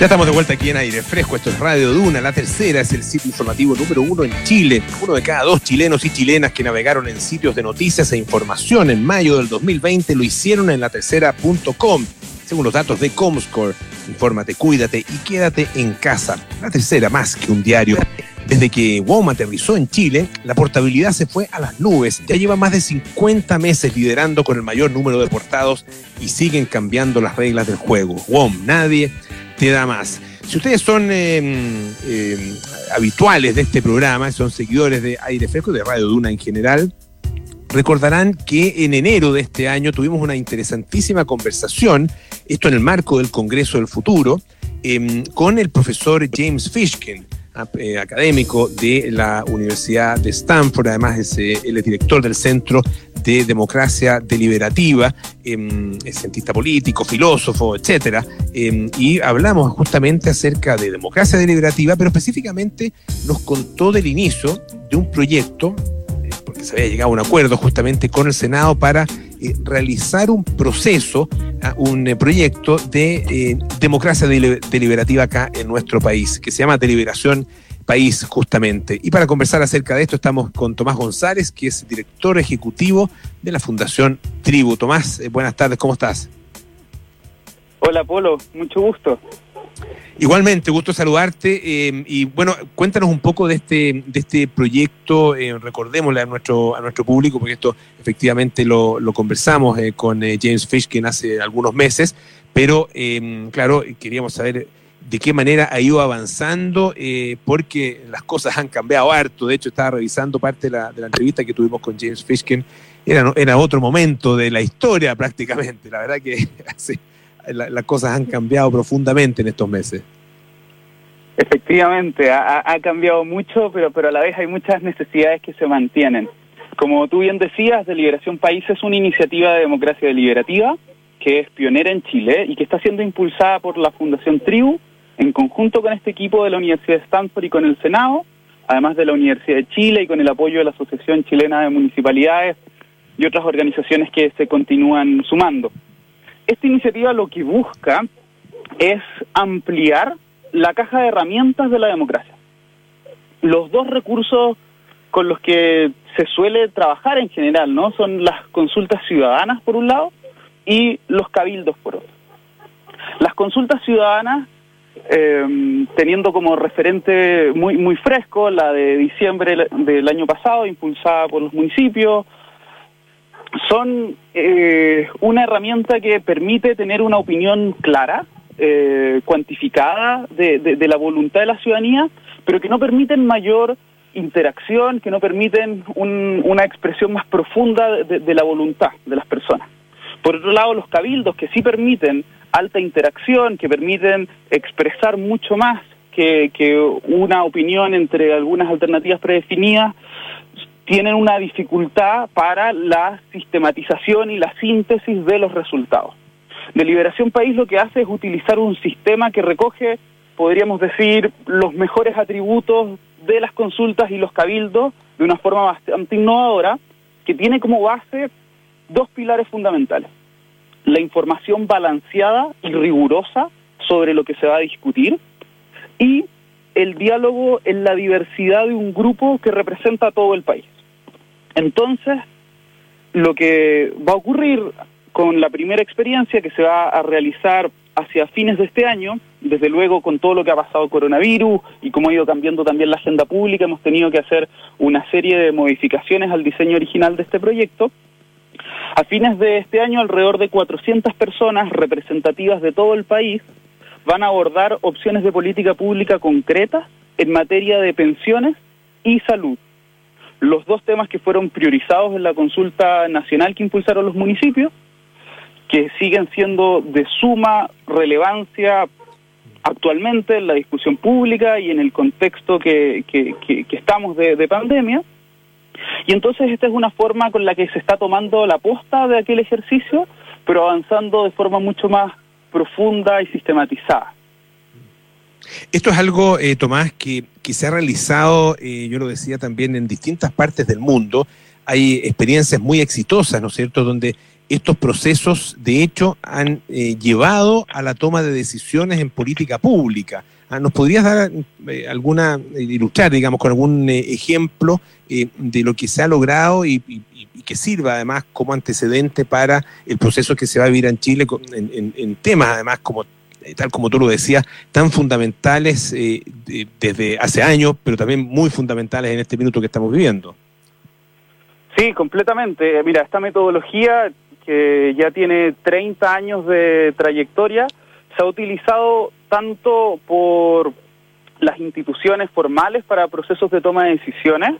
Ya estamos de vuelta aquí en aire fresco. Esto es Radio Duna. La tercera es el sitio informativo número uno en Chile. Uno de cada dos chilenos y chilenas que navegaron en sitios de noticias e información en mayo del 2020 lo hicieron en la tercera.com. Según los datos de Comscore, infórmate, cuídate y quédate en casa. La tercera más que un diario. Desde que WOM aterrizó en Chile, la portabilidad se fue a las nubes. Ya lleva más de 50 meses liderando con el mayor número de portados y siguen cambiando las reglas del juego. WOM, nadie te da más. Si ustedes son em, em, habituales de este programa, son seguidores de Aire Fresco, de Radio Duna en general, recordarán que en enero de este año tuvimos una interesantísima conversación, esto en el marco del Congreso del Futuro, em, con el profesor James Fishkin eh, académico de la Universidad de Stanford, además es, eh, él es director del Centro de Democracia Deliberativa, em, es cientista político, filósofo, etcétera, em, y hablamos justamente acerca de democracia deliberativa, pero específicamente nos contó del inicio de un proyecto, eh, porque se había llegado a un acuerdo justamente con el Senado para realizar un proceso, ah, un eh, proyecto de eh, democracia deliberativa acá en nuestro país, que se llama Deliberación País justamente. Y para conversar acerca de esto estamos con Tomás González, que es director ejecutivo de la Fundación Tribu. Tomás, eh, buenas tardes, ¿cómo estás? Hola Polo, mucho gusto. Igualmente, gusto saludarte eh, y bueno, cuéntanos un poco de este, de este proyecto, eh, recordémosle a nuestro, a nuestro público, porque esto efectivamente lo, conversamos eh, con James Fish, quien hace algunos meses, pero claro, queríamos saber de qué manera ha ido avanzando, eh, porque las cosas han cambiado harto. De hecho, estaba revisando parte de la, entrevista que tuvimos con James Fishkin. Era, era otro momento de la historia prácticamente. La verdad que las cosas han cambiado profundamente en estos meses. Efectivamente, ha, cambiado mucho, pero, pero a la vez hay muchas necesidades que se mantienen. Como tú bien decías, Deliberación País es una iniciativa de democracia deliberativa que es pionera en Chile y que está siendo impulsada por la Fundación Tribu en conjunto con este equipo de la Universidad de Stanford y con el Senado, además de la Universidad de Chile y con el apoyo de la Asociación Chilena de Municipalidades y otras organizaciones que se continúan sumando. Esta iniciativa lo que busca es ampliar la caja de herramientas de la democracia. Los dos recursos con los que se suele trabajar en general, ¿no? Son las consultas ciudadanas por un lado y los cabildos por otro. Las consultas ciudadanas, eh, teniendo como referente muy muy fresco la de diciembre del año pasado, impulsada por los municipios, son eh, una herramienta que permite tener una opinión clara, eh, cuantificada de, de, la voluntad de la ciudadanía, pero que no permiten mayor interacción, que no permiten un, una expresión más profunda de, de, la voluntad de las personas. Por otro lado, los cabildos que sí permiten alta interacción, que permiten expresar mucho más que, que una opinión entre algunas alternativas predefinidas, tienen una dificultad para la sistematización y la síntesis de los resultados. Deliberación País lo que hace es utilizar un sistema que recoge, podríamos decir, los mejores atributos de las consultas y los cabildos de una forma bastante innovadora, que tiene como base dos pilares fundamentales. La información balanceada y rigurosa sobre lo que se va a discutir y el diálogo en la diversidad de un grupo que representa a todo el país. Entonces, lo que va a ocurrir con la primera experiencia que se va a realizar hacia fines de este año, desde luego con todo lo que ha pasado coronavirus y cómo ha ido cambiando también la agenda pública, hemos tenido que hacer una serie de modificaciones al diseño original de este proyecto. A fines de este año, alrededor de 400 personas representativas de todo el país van a abordar opciones de política pública concretas en materia de pensiones y salud. Los dos temas que fueron priorizados en la consulta nacional que impulsaron los municipios que siguen siendo de suma relevancia actualmente en la discusión pública y en el contexto que, que, estamos de, de, pandemia. Y entonces esta es una forma con la que se está tomando la posta de aquel ejercicio, pero avanzando de forma mucho más profunda y sistematizada. Esto es algo, eh, Tomás, que, que, se ha realizado, eh, yo lo decía también, en distintas partes del mundo. Hay experiencias muy exitosas, ¿no es cierto?, donde estos procesos, de hecho, han eh, llevado a la toma de decisiones en política pública. Ah, ¿Nos podrías dar eh, alguna, eh, ilustrar, digamos, con algún ejemplo de lo que se ha logrado y, que sirva además como antecedente para el proceso que se va a vivir en Chile en, en temas, además, como tal como tú lo decías, tan fundamentales eh, de, desde hace años, pero también muy fundamentales en este minuto que estamos viviendo. Sí, completamente. Mira, esta metodología que ya tiene 30 años de trayectoria, se ha utilizado tanto por las instituciones formales para procesos de toma de decisiones,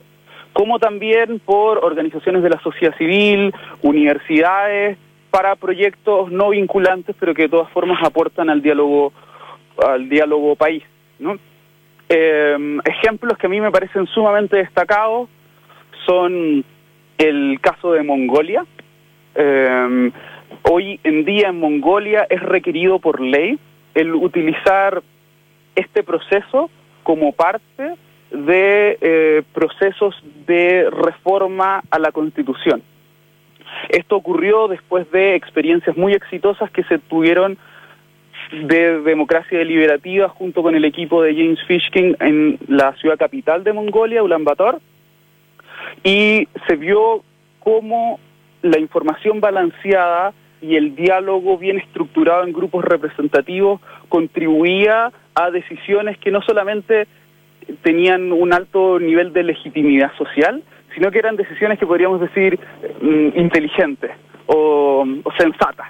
como también por organizaciones de la sociedad civil, universidades, para proyectos no vinculantes, pero que de todas formas aportan al diálogo, al diálogo país. ¿no? Eh, ejemplos que a mí me parecen sumamente destacados son el caso de Mongolia, eh, hoy en día en Mongolia es requerido por ley el utilizar este proceso como parte de eh, procesos de reforma a la Constitución. Esto ocurrió después de experiencias muy exitosas que se tuvieron de democracia deliberativa junto con el equipo de James Fishkin en la ciudad capital de Mongolia, Ulaanbaatar, y se vio cómo la información balanceada y el diálogo bien estructurado en grupos representativos contribuía a decisiones que no solamente tenían un alto nivel de legitimidad social, sino que eran decisiones que podríamos decir mm, inteligentes o, sensatas.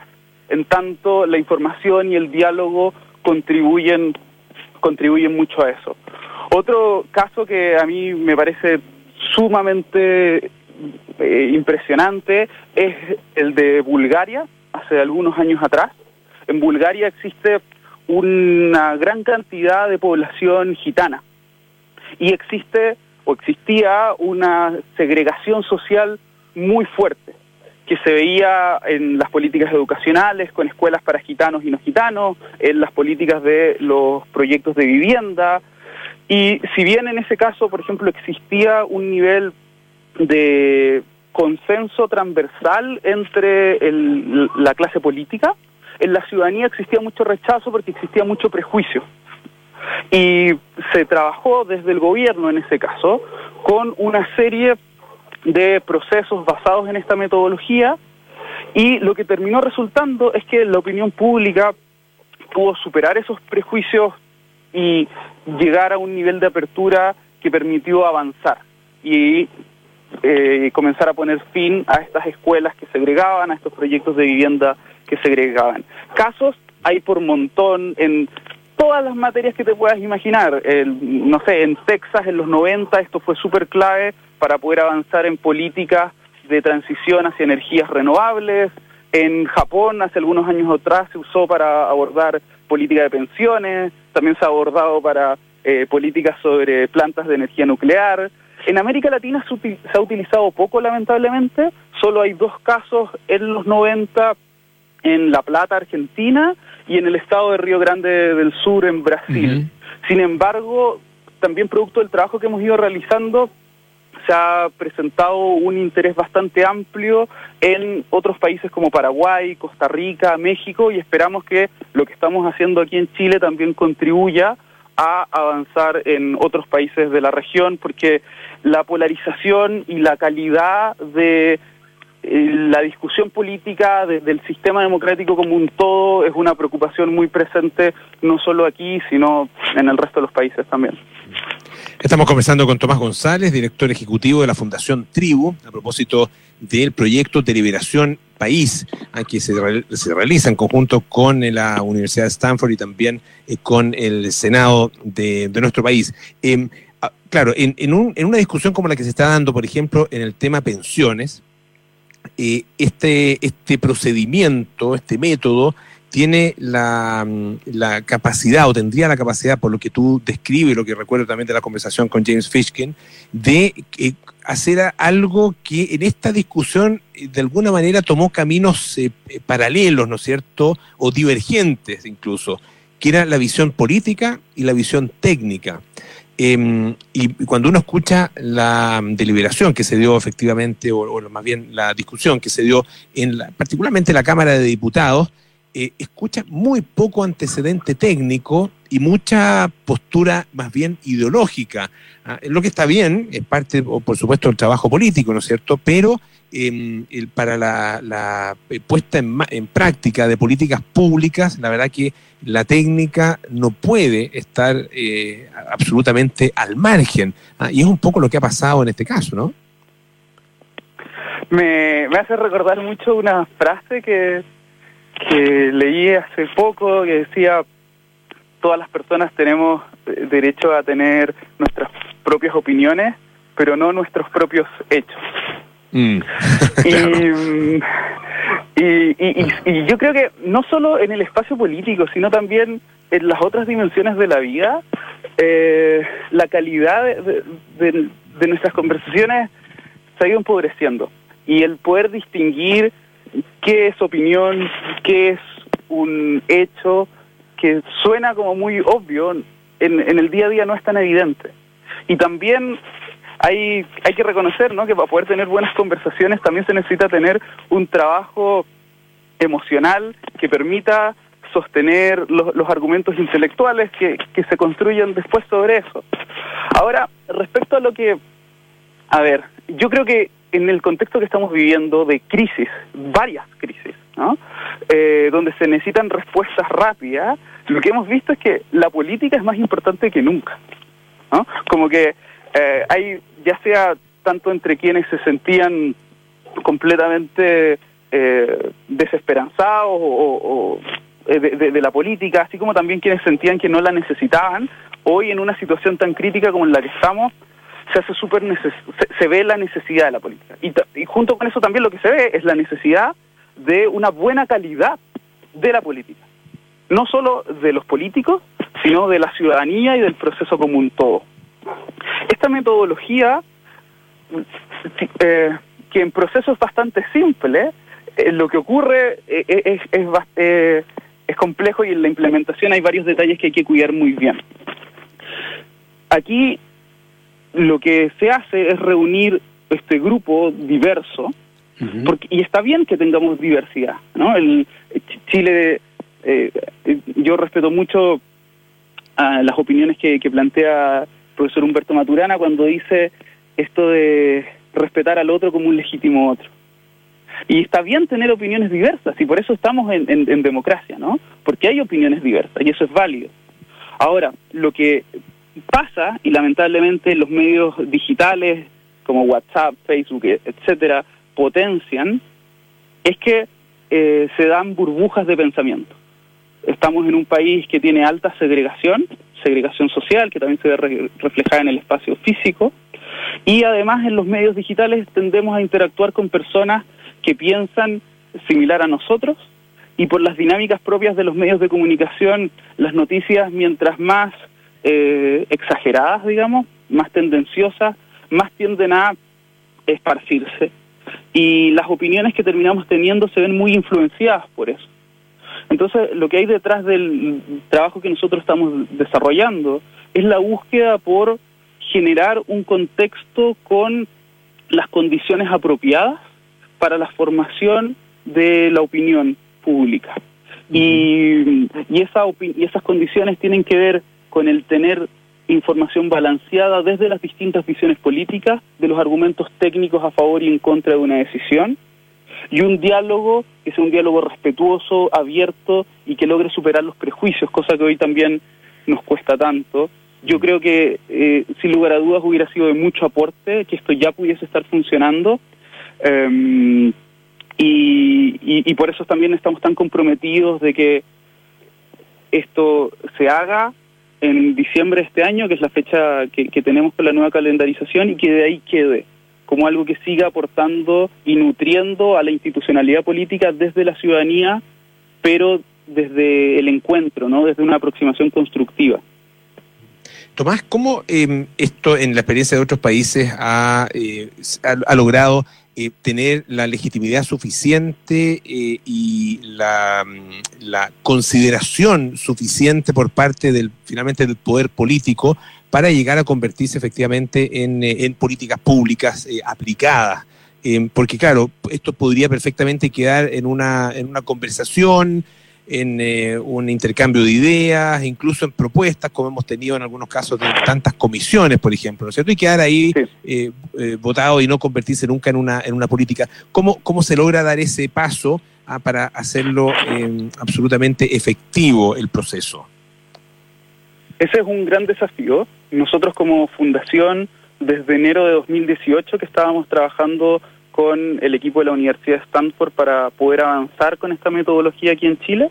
En tanto, la información y el diálogo contribuyen contribuyen mucho a eso. Otro caso que a mí me parece sumamente eh, impresionante es el de Bulgaria, hace algunos años atrás. En Bulgaria existe una gran cantidad de población gitana y existe o existía una segregación social muy fuerte que se veía en las políticas educacionales con escuelas para gitanos y no gitanos, en las políticas de los proyectos de vivienda. Y si bien en ese caso, por ejemplo, existía un nivel de consenso transversal entre la clase política, en la ciudadanía existía mucho rechazo porque existía mucho prejuicio. Y se trabajó desde el gobierno en ese caso con una serie de procesos basados en esta metodología y lo que terminó resultando es que la opinión pública pudo superar esos prejuicios y llegar a un nivel de apertura que permitió avanzar y eh, comenzar a poner fin a estas escuelas que segregaban, a estos proyectos de vivienda que segregaban. Casos hay por montón en todas las materias que te puedas imaginar. no sé, en Texas en los 90 esto fue súper clave para poder avanzar en políticas de transición hacia energías renovables. En Japón, hace algunos años atrás, se usó para abordar política de pensiones, también se ha abordado para eh, políticas sobre plantas de energía nuclear. En América Latina se, ha utilizado poco, lamentablemente. Solo hay dos casos en los 90 en La Plata, Argentina, y en el estado de Río Grande del Sur, en Brasil. Sin embargo, también producto del trabajo que hemos ido realizando, se ha presentado un interés bastante amplio en otros países como Paraguay, Costa Rica, México y esperamos que lo que estamos haciendo aquí en Chile también contribuya a avanzar en otros países de la región porque la polarización y la calidad de la discusión política del sistema democrático como un todo es una preocupación muy presente no solo aquí, sino en el resto de los países también. Estamos conversando con Tomás González, director ejecutivo de la Fundación Tribu, a propósito del proyecto de liberación país, que se, realiza en conjunto con la Universidad de Stanford y también eh, con el Senado de, nuestro país. Em, ah, claro, en, en, una discusión como la que se está dando, por ejemplo, en el tema pensiones, eh, este, este procedimiento, este método, tiene la, la, capacidad o tendría la capacidad, por lo que tú describes, lo que recuerdo también de la conversación con James Fishkin, de eh, hacer algo que en esta discusión eh, de alguna manera tomó caminos eh, paralelos, ¿no es cierto? O divergentes incluso, que era la visión política y la visión técnica. Em, y cuando uno escucha la deliberación que se dio efectivamente, o, más bien la discusión que se dio en la, particularmente en la Cámara de Diputados, eh, escucha muy poco antecedente técnico y mucha postura más bien ideológica. ¿ah? Lo que está bien, es parte, por supuesto, del trabajo político, ¿no es cierto? Pero em, para la, eh, puesta en, práctica de políticas públicas, la verdad que la técnica no puede estar eh, absolutamente al margen. ¿ah? Y es un poco lo que ha pasado en este caso, ¿no? Me, me hace recordar mucho una frase que que leí hace poco que decía todas las personas tenemos eh, derecho a tener nuestras propias opiniones, pero no nuestros propios hechos. Mm. y, y, yo creo que no solo en el espacio político, sino también en las otras dimensiones de la vida, eh, la calidad de, de nuestras conversaciones se ha ido empobreciendo. Y el poder distinguir qué es opinión, qué es un hecho que suena como muy obvio, en, el día a día no es tan evidente. Y también hay, hay que reconocer ¿no? que para poder tener buenas conversaciones también se necesita tener un trabajo emocional que permita sostener los, los argumentos intelectuales que, que se construyen después sobre eso. Ahora, respecto a lo que, a ver, yo creo que en el contexto que estamos viviendo de crisis, varias crisis, ¿no? Eh, donde se necesitan respuestas rápidas, lo que hemos visto es que la política es más importante que nunca. ¿no? Como que eh, hay, ya sea tanto entre quienes se sentían completamente eh, desesperanzados o, eh, de, la política, así como también quienes sentían que no la necesitaban, hoy en una situación tan crítica como en la que estamos, se hace súper se, ve la necesidad de la política. Y junto con eso también lo que se ve es la necesidad de una buena calidad de la política. No solo de los políticos, sino de la ciudadanía y del proceso común todo. Esta metodología, eh, que en procesos bastante simples, eh, lo que ocurre eh, es, es, es complejo y en la implementación hay varios detalles que hay que cuidar muy bien. Aquí lo que se hace es reunir este grupo diverso, porque, y está bien que tengamos diversidad, ¿no? El, Chile, yo respeto mucho a las opiniones que, plantea el profesor Humberto Maturana cuando dice esto de respetar al otro como un legítimo otro. Y está bien tener opiniones diversas, y por eso estamos en, democracia, ¿no? Porque hay opiniones diversas, y eso es válido. Ahora, lo que pasa, y lamentablemente los medios digitales como WhatsApp, Facebook, etcétera, potencian, es que eh, se dan burbujas de pensamiento. Estamos en un país que tiene alta segregación, segregación social, que también se ve reflejada en el espacio físico, y además en los medios digitales tendemos a interactuar con personas que piensan similar a nosotros, y por las dinámicas propias de los medios de comunicación, las noticias, mientras más eh, exageradas, digamos, más tendenciosas, más tienden a esparcirse. Y las opiniones que terminamos teniendo se ven muy influenciadas por eso. Entonces, lo que hay detrás del trabajo que nosotros estamos desarrollando es la búsqueda por generar un contexto con las condiciones apropiadas para la formación de la opinión pública. Y, y, esa y esas condiciones tienen que ver con el tener información balanceada desde las distintas visiones políticas, de los argumentos técnicos a favor y en contra de una decisión, y un diálogo que sea un diálogo respetuoso, abierto y que logre superar los prejuicios, cosa que hoy también nos cuesta tanto. Yo creo que eh, sin lugar a dudas hubiera sido de mucho aporte que esto ya pudiese estar funcionando em, y, por eso también estamos tan comprometidos de que esto se haga en diciembre de este año, que es la fecha que, tenemos con la nueva calendarización y que de ahí quede como algo que siga aportando y nutriendo a la institucionalidad política desde la ciudadanía, pero desde el encuentro, ¿no? desde una aproximación constructiva. Tomás, ¿cómo em, esto en la experiencia de otros países ha, eh, ha, logrado eh, tener la legitimidad suficiente eh, y la, mm, la, consideración suficiente por parte del finalmente del poder político para llegar a convertirse efectivamente en, eh, políticas públicas eh, aplicadas. Porque claro, esto podría perfectamente quedar en una, en una conversación, en un intercambio de ideas, incluso en propuestas, como hemos tenido en algunos casos de tantas comisiones, por ejemplo, ¿no es cierto? Y quedar ahí votado y no convertirse nunca en una, en una política. ¿Cómo, cómo se logra dar ese paso ah, para hacerlo absolutamente efectivo el proceso? Ese es un gran desafío. Nosotros como fundación, desde enero de 2018 que estábamos trabajando con el equipo de la Universidad de Stanford para poder avanzar con esta metodología aquí en Chile.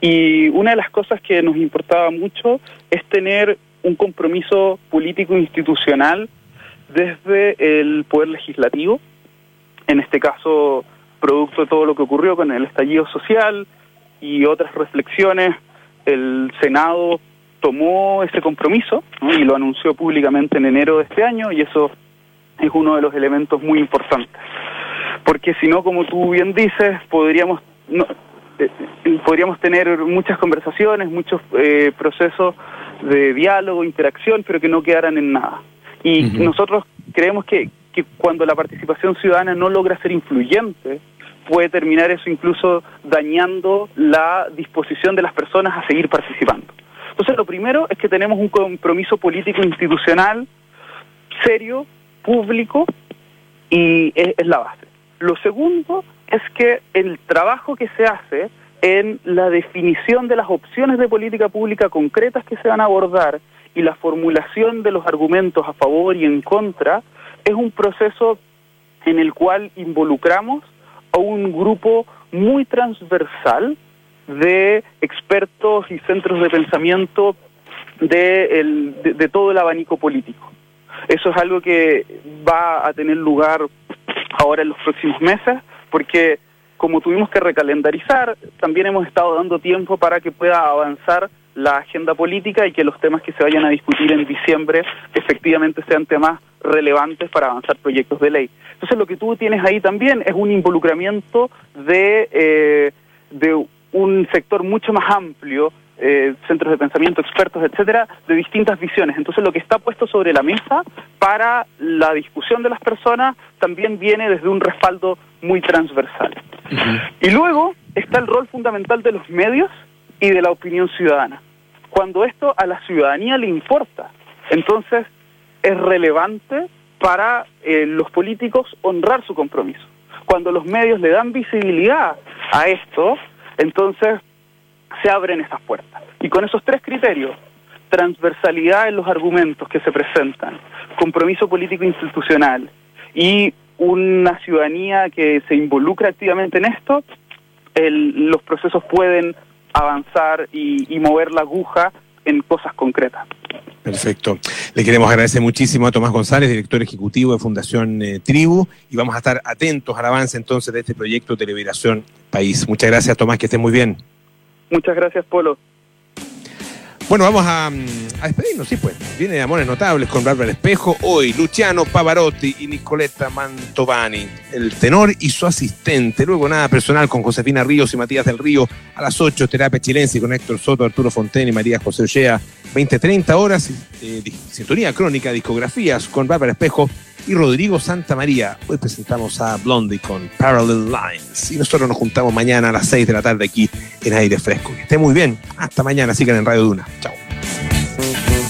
Y una de las cosas que nos importaba mucho es tener un compromiso político institucional desde el poder legislativo, en este caso producto de todo lo que ocurrió con el estallido social y otras reflexiones, el Senado tomó ese compromiso y lo anunció públicamente en enero de este año y eso es uno de los elementos muy importantes. Porque si no, como tú bien dices, podríamos eh, eh, podríamos tener muchas conversaciones, muchos eh, procesos de diálogo, interacción, pero que no quedaran en nada. Y nosotros creemos que, que cuando la participación ciudadana no logra ser influyente, puede terminar eso incluso dañando la disposición de las personas a seguir participando. Entonces, lo primero es que tenemos un compromiso político institucional serio, público, y es, la base. Lo segundo es que el trabajo que se hace en la definición de las opciones de política pública concretas que se van a abordar y la formulación de los argumentos a favor y en contra es un proceso en el cual involucramos a un grupo muy transversal de expertos y centros de pensamiento de, todo el abanico político. Eso es algo que va a tener lugar ahora en los próximos meses, porque como tuvimos que recalendarizar, también hemos estado dando tiempo para que pueda avanzar la agenda política y que los temas que se vayan a discutir en diciembre efectivamente sean temas relevantes para avanzar proyectos de ley. Entonces lo que tú tienes ahí también es un involucramiento de, eh, de un sector mucho más amplio, eh, centros de pensamiento, expertos, etcétera, de distintas visiones. Entonces lo que está puesto sobre la mesa para la discusión de las personas también viene desde un respaldo muy transversal. Y luego está el rol fundamental de los medios y de la opinión ciudadana. Cuando esto a la ciudadanía le importa, entonces es relevante para eh, los políticos honrar su compromiso. Cuando los medios le dan visibilidad a esto, entonces se abren esas puertas. Y con esos tres criterios, transversalidad en los argumentos que se presentan, compromiso político institucional y una ciudadanía que se involucra activamente en esto, los procesos pueden avanzar y, mover la aguja en cosas concretas. Perfecto. Le queremos agradecer muchísimo a Tomás González, director ejecutivo de Fundación eh, Tribu, y vamos a estar atentos al avance entonces de este proyecto de liberación país. Muchas gracias, Tomás, que esté muy bien. Muchas gracias, Polo. Bueno, vamos a, despedirnos, sí, pues. Viene de Amores Notables con Bárbara Espejo. Hoy, Luciano Pavarotti y Nicoletta Mantovani, el tenor y su asistente. Luego, nada personal con Josefina Ríos y Matías del Río. A las 8, Terapia Chilense con Héctor Soto, Arturo Fonten y María José Ollea. 20-30 horas, eh, sintonía crónica, discografías con Bárbara Espejo y Rodrigo Santa María. Hoy presentamos a Blondie con Parallel Lines. Y nosotros nos juntamos mañana a las 6 de la tarde aquí en Aire Fresco. Que esté muy bien. Hasta mañana. Sigan en Radio Duna. Chao.